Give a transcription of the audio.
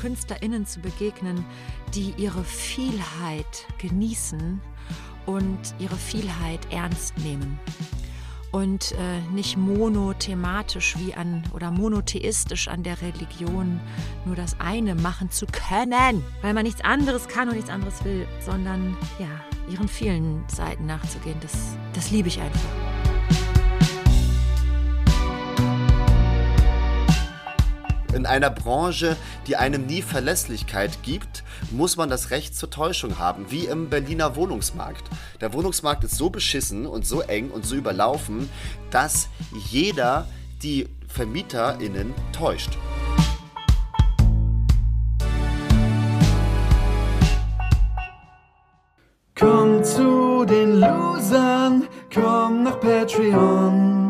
KünstlerInnen zu begegnen, die ihre Vielheit genießen und ihre Vielheit ernst nehmen und äh, nicht monothematisch wie an oder monotheistisch an der Religion nur das eine machen zu können, weil man nichts anderes kann und nichts anderes will, sondern ja, ihren vielen Seiten nachzugehen. Das, das liebe ich einfach. In einer Branche, die einem nie Verlässlichkeit gibt, muss man das Recht zur Täuschung haben, wie im Berliner Wohnungsmarkt. Der Wohnungsmarkt ist so beschissen und so eng und so überlaufen, dass jeder die VermieterInnen täuscht. Komm zu den Losern, komm nach Patreon.